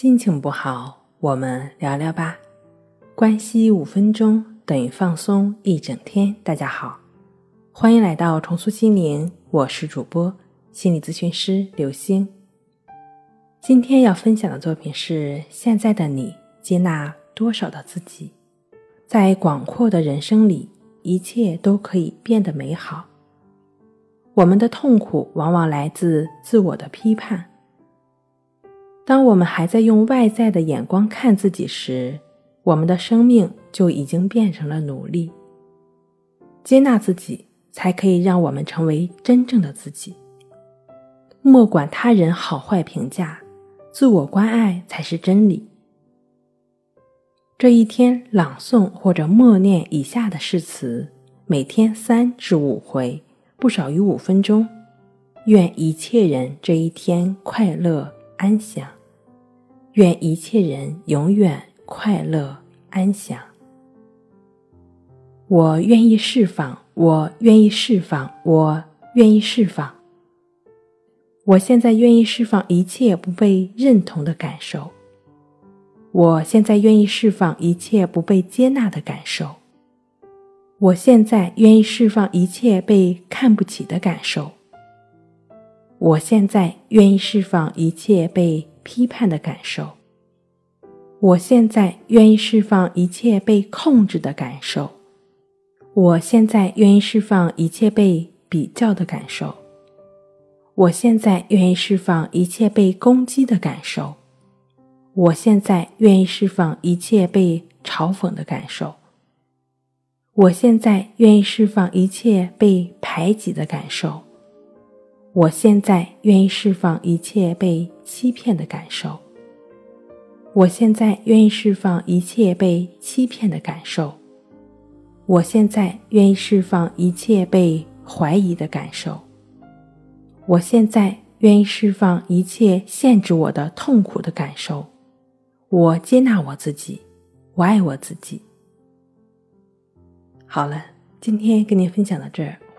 心情不好，我们聊聊吧。关系五分钟等于放松一整天。大家好，欢迎来到重塑心灵，我是主播心理咨询师刘星。今天要分享的作品是：现在的你接纳多少的自己？在广阔的人生里，一切都可以变得美好。我们的痛苦往往来自自我的批判。当我们还在用外在的眼光看自己时，我们的生命就已经变成了努力。接纳自己，才可以让我们成为真正的自己。莫管他人好坏评价，自我关爱才是真理。这一天，朗诵或者默念以下的誓词，每天三至五回，不少于五分钟。愿一切人这一天快乐安详。愿一切人永远快乐安详。我愿意释放，我愿意释放，我愿意释放。我现在愿意释放一切不被认同的感受。我现在愿意释放一切不被接纳的感受。我现在愿意释放一切被看不起的感受。我现在愿意释放一切被。批判的感受。我现在愿意释放一切被控制的感受。我现在愿意释放一切被比较的感受。我现在愿意释放一切被攻击的感受。我现在愿意释放一切被嘲讽的感受。我现在愿意释放一切被排挤的感受。我现在愿意释放一切被欺骗的感受。我现在愿意释放一切被欺骗的感受。我现在愿意释放一切被怀疑的感受。我现在愿意释放一切限制我的痛苦的感受。我接纳我自己，我爱我自己。好了，今天跟您分享到这儿。